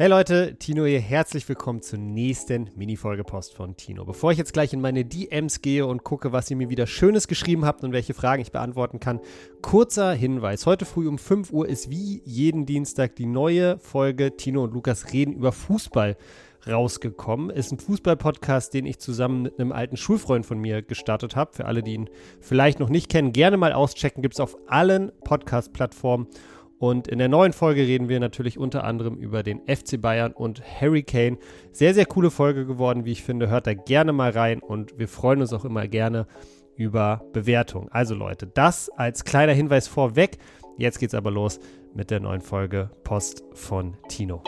Hey Leute, Tino hier, herzlich willkommen zur nächsten Mini-Folge Post von Tino. Bevor ich jetzt gleich in meine DMs gehe und gucke, was ihr mir wieder Schönes geschrieben habt und welche Fragen ich beantworten kann, kurzer Hinweis. Heute früh um 5 Uhr ist wie jeden Dienstag die neue Folge Tino und Lukas reden über Fußball rausgekommen. Ist ein Fußball-Podcast, den ich zusammen mit einem alten Schulfreund von mir gestartet habe. Für alle, die ihn vielleicht noch nicht kennen, gerne mal auschecken. Gibt es auf allen Podcast-Plattformen. Und in der neuen Folge reden wir natürlich unter anderem über den FC Bayern und Harry Kane. Sehr, sehr coole Folge geworden, wie ich finde. Hört da gerne mal rein und wir freuen uns auch immer gerne über Bewertungen. Also Leute, das als kleiner Hinweis vorweg. Jetzt geht's aber los mit der neuen Folge Post von Tino.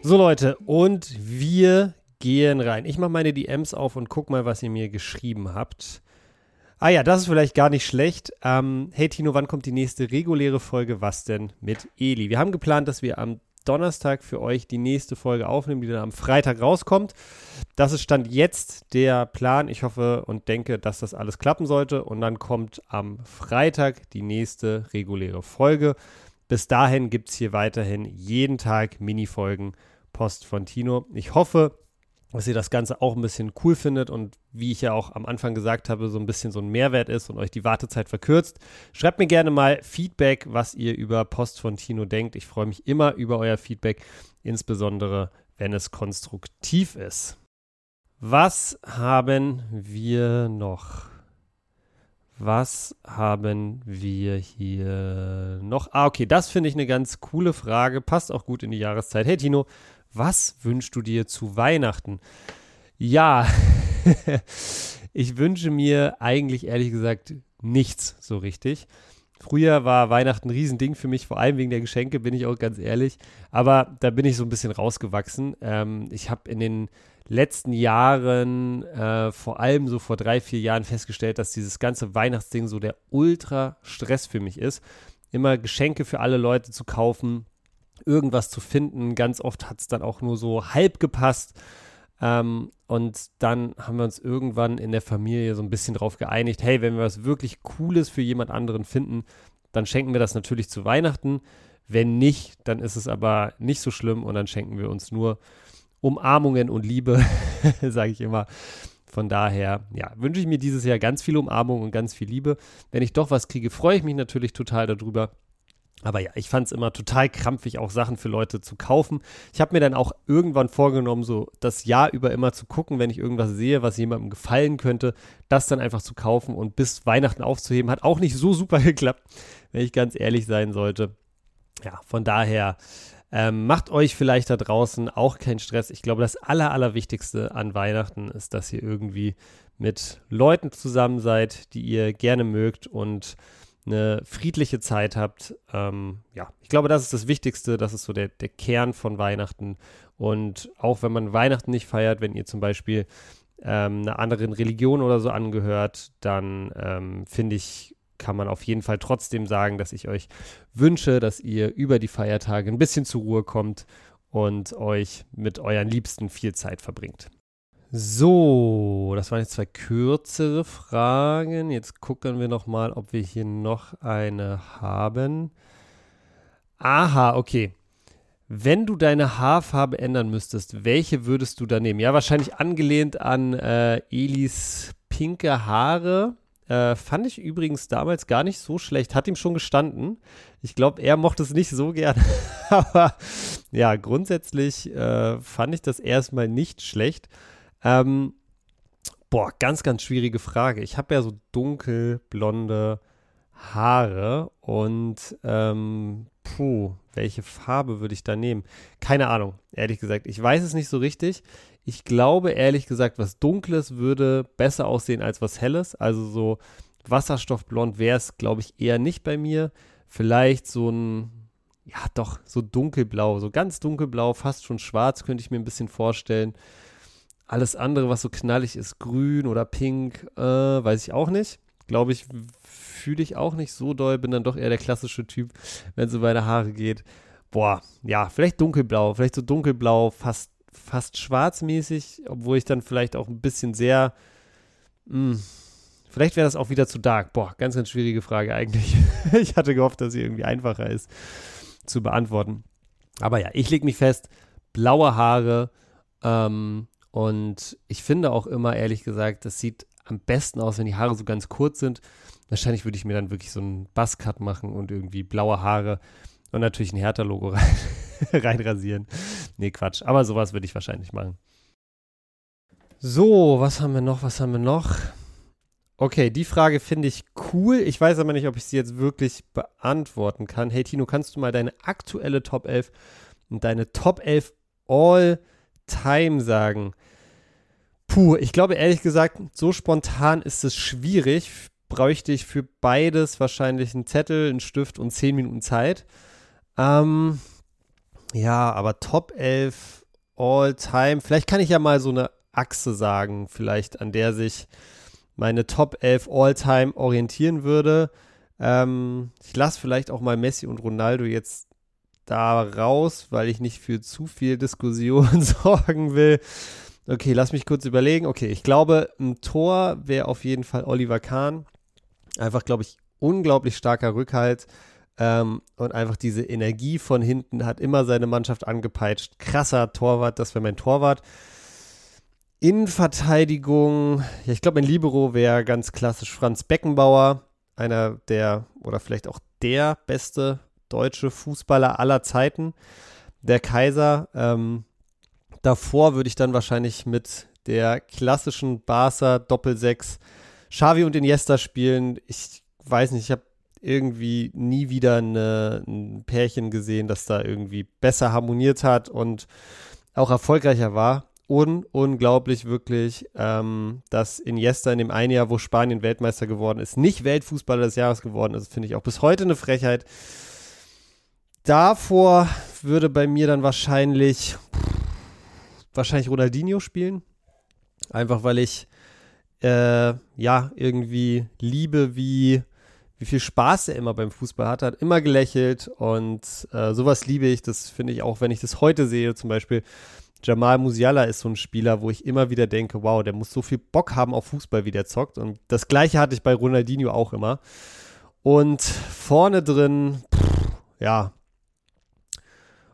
So Leute, und wir gehen rein. Ich mache meine DMs auf und guck mal, was ihr mir geschrieben habt. Ah ja, das ist vielleicht gar nicht schlecht. Ähm, hey Tino, wann kommt die nächste reguläre Folge? Was denn mit Eli? Wir haben geplant, dass wir am Donnerstag für euch die nächste Folge aufnehmen, die dann am Freitag rauskommt. Das ist Stand jetzt der Plan. Ich hoffe und denke, dass das alles klappen sollte. Und dann kommt am Freitag die nächste reguläre Folge. Bis dahin gibt es hier weiterhin jeden Tag Mini-Folgen Post von Tino. Ich hoffe, dass ihr das Ganze auch ein bisschen cool findet und wie ich ja auch am Anfang gesagt habe, so ein bisschen so ein Mehrwert ist und euch die Wartezeit verkürzt. Schreibt mir gerne mal Feedback, was ihr über Post von Tino denkt. Ich freue mich immer über euer Feedback, insbesondere wenn es konstruktiv ist. Was haben wir noch? Was haben wir hier noch? Ah, okay, das finde ich eine ganz coole Frage. Passt auch gut in die Jahreszeit. Hey Tino, was wünschst du dir zu Weihnachten? Ja, ich wünsche mir eigentlich ehrlich gesagt nichts so richtig. Früher war Weihnachten ein Riesending für mich, vor allem wegen der Geschenke, bin ich auch ganz ehrlich. Aber da bin ich so ein bisschen rausgewachsen. Ähm, ich habe in den letzten Jahren, äh, vor allem so vor drei, vier Jahren festgestellt, dass dieses ganze Weihnachtsding so der Ultra-Stress für mich ist. Immer Geschenke für alle Leute zu kaufen, irgendwas zu finden. Ganz oft hat es dann auch nur so halb gepasst. Ähm, und dann haben wir uns irgendwann in der Familie so ein bisschen drauf geeinigt, hey, wenn wir was wirklich Cooles für jemand anderen finden, dann schenken wir das natürlich zu Weihnachten. Wenn nicht, dann ist es aber nicht so schlimm und dann schenken wir uns nur Umarmungen und Liebe, sage ich immer. Von daher, ja, wünsche ich mir dieses Jahr ganz viel Umarmung und ganz viel Liebe. Wenn ich doch was kriege, freue ich mich natürlich total darüber. Aber ja, ich fand es immer total krampfig, auch Sachen für Leute zu kaufen. Ich habe mir dann auch irgendwann vorgenommen, so das Jahr über immer zu gucken, wenn ich irgendwas sehe, was jemandem gefallen könnte, das dann einfach zu kaufen und bis Weihnachten aufzuheben. Hat auch nicht so super geklappt, wenn ich ganz ehrlich sein sollte. Ja, von daher ähm, macht euch vielleicht da draußen auch keinen Stress. Ich glaube, das Aller, Allerwichtigste an Weihnachten ist, dass ihr irgendwie mit Leuten zusammen seid, die ihr gerne mögt und eine friedliche Zeit habt. Ähm, ja, ich glaube, das ist das Wichtigste. Das ist so der, der Kern von Weihnachten. Und auch wenn man Weihnachten nicht feiert, wenn ihr zum Beispiel ähm, einer anderen Religion oder so angehört, dann ähm, finde ich, kann man auf jeden Fall trotzdem sagen, dass ich euch wünsche, dass ihr über die Feiertage ein bisschen zur Ruhe kommt und euch mit euren Liebsten viel Zeit verbringt. So, das waren jetzt zwei kürzere Fragen. Jetzt gucken wir noch mal, ob wir hier noch eine haben. Aha, okay. Wenn du deine Haarfarbe ändern müsstest, welche würdest du da nehmen? Ja, wahrscheinlich angelehnt an äh, Elis pinke Haare. Äh, fand ich übrigens damals gar nicht so schlecht. Hat ihm schon gestanden. Ich glaube, er mochte es nicht so gern. Aber ja, grundsätzlich äh, fand ich das erstmal nicht schlecht. Ähm, boah, ganz, ganz schwierige Frage. Ich habe ja so dunkelblonde Haare und ähm, puh, welche Farbe würde ich da nehmen? Keine Ahnung, ehrlich gesagt. Ich weiß es nicht so richtig. Ich glaube, ehrlich gesagt, was Dunkles würde besser aussehen als was Helles. Also so Wasserstoffblond wäre es, glaube ich, eher nicht bei mir. Vielleicht so ein, ja doch, so dunkelblau, so ganz dunkelblau, fast schon schwarz, könnte ich mir ein bisschen vorstellen. Alles andere, was so knallig ist, grün oder pink, äh, weiß ich auch nicht. Glaube ich, fühle ich auch nicht so doll. Bin dann doch eher der klassische Typ, wenn es um meine Haare geht. Boah, ja, vielleicht dunkelblau, vielleicht so dunkelblau, fast, fast schwarzmäßig, obwohl ich dann vielleicht auch ein bisschen sehr, mh, hm, Vielleicht wäre das auch wieder zu dark. Boah, ganz, ganz schwierige Frage eigentlich. ich hatte gehofft, dass sie irgendwie einfacher ist zu beantworten. Aber ja, ich lege mich fest, blaue Haare. Ähm, und ich finde auch immer, ehrlich gesagt, das sieht am besten aus, wenn die Haare so ganz kurz sind. Wahrscheinlich würde ich mir dann wirklich so einen Buzzcut machen und irgendwie blaue Haare und natürlich ein Hertha-Logo rein, reinrasieren. Nee, Quatsch. Aber sowas würde ich wahrscheinlich machen. So, was haben wir noch? Was haben wir noch? Okay, die Frage finde ich cool. Ich weiß aber nicht, ob ich sie jetzt wirklich beantworten kann. Hey Tino, kannst du mal deine aktuelle Top 11 und deine Top 11 All-Time sagen? Puh, ich glaube ehrlich gesagt, so spontan ist es schwierig. Bräuchte ich für beides wahrscheinlich einen Zettel, einen Stift und 10 Minuten Zeit. Ähm, ja, aber Top 11 All-Time. Vielleicht kann ich ja mal so eine Achse sagen, vielleicht an der sich meine Top 11 All-Time orientieren würde. Ähm, ich lasse vielleicht auch mal Messi und Ronaldo jetzt da raus, weil ich nicht für zu viel Diskussion sorgen will. Okay, lass mich kurz überlegen. Okay, ich glaube, ein Tor wäre auf jeden Fall Oliver Kahn. Einfach, glaube ich, unglaublich starker Rückhalt. Ähm, und einfach diese Energie von hinten hat immer seine Mannschaft angepeitscht. Krasser Torwart, das wäre mein Torwart. Innenverteidigung, ja, ich glaube, mein Libero wäre ganz klassisch Franz Beckenbauer, einer der oder vielleicht auch der beste deutsche Fußballer aller Zeiten, der Kaiser. Ähm, davor würde ich dann wahrscheinlich mit der klassischen Barca Doppelsechs Xavi und Iniesta spielen. Ich weiß nicht, ich habe irgendwie nie wieder eine, ein Pärchen gesehen, das da irgendwie besser harmoniert hat und auch erfolgreicher war un unglaublich wirklich, ähm, dass Iniesta in dem einen Jahr, wo Spanien Weltmeister geworden ist, nicht Weltfußballer des Jahres geworden ist, finde ich auch bis heute eine Frechheit. Davor würde bei mir dann wahrscheinlich wahrscheinlich Ronaldinho spielen, einfach weil ich äh, ja irgendwie liebe, wie wie viel Spaß er immer beim Fußball hat, hat immer gelächelt und äh, sowas liebe ich. Das finde ich auch, wenn ich das heute sehe, zum Beispiel Jamal Musiala ist so ein Spieler, wo ich immer wieder denke, wow, der muss so viel Bock haben auf Fußball, wie der zockt. Und das gleiche hatte ich bei Ronaldinho auch immer. Und vorne drin, pff, ja,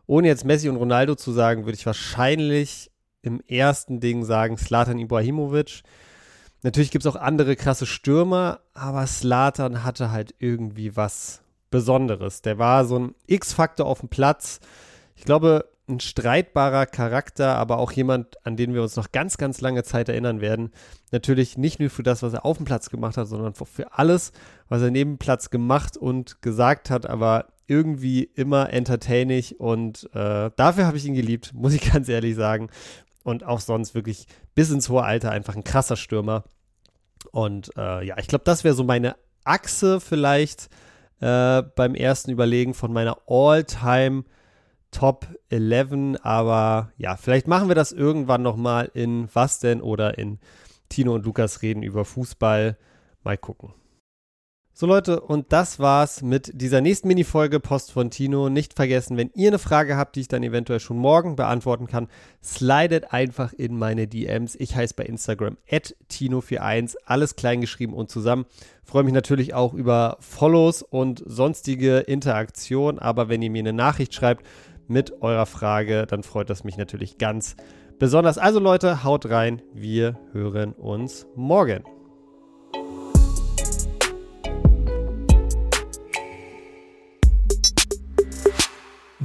ohne jetzt Messi und Ronaldo zu sagen, würde ich wahrscheinlich im ersten Ding sagen Slatan Ibrahimovic. Natürlich gibt es auch andere krasse Stürmer, aber Slatan hatte halt irgendwie was Besonderes. Der war so ein X-Faktor auf dem Platz. Ich glaube, ein streitbarer Charakter, aber auch jemand, an den wir uns noch ganz, ganz lange Zeit erinnern werden. Natürlich nicht nur für das, was er auf dem Platz gemacht hat, sondern für alles, was er neben Platz gemacht und gesagt hat, aber irgendwie immer entertaining und äh, dafür habe ich ihn geliebt, muss ich ganz ehrlich sagen. Und auch sonst wirklich bis ins hohe Alter einfach ein krasser Stürmer. Und äh, ja, ich glaube, das wäre so meine Achse vielleicht äh, beim ersten Überlegen von meiner All-Time- Top 11, aber ja, vielleicht machen wir das irgendwann nochmal in Was denn oder in Tino und Lukas reden über Fußball. Mal gucken. So Leute, und das war's mit dieser nächsten Minifolge Post von Tino. Nicht vergessen, wenn ihr eine Frage habt, die ich dann eventuell schon morgen beantworten kann, slidet einfach in meine DMs. Ich heiße bei Instagram Tino41, alles klein geschrieben und zusammen. Freue mich natürlich auch über Follows und sonstige Interaktion, aber wenn ihr mir eine Nachricht schreibt, mit eurer Frage, dann freut das mich natürlich ganz besonders. Also Leute, haut rein, wir hören uns morgen.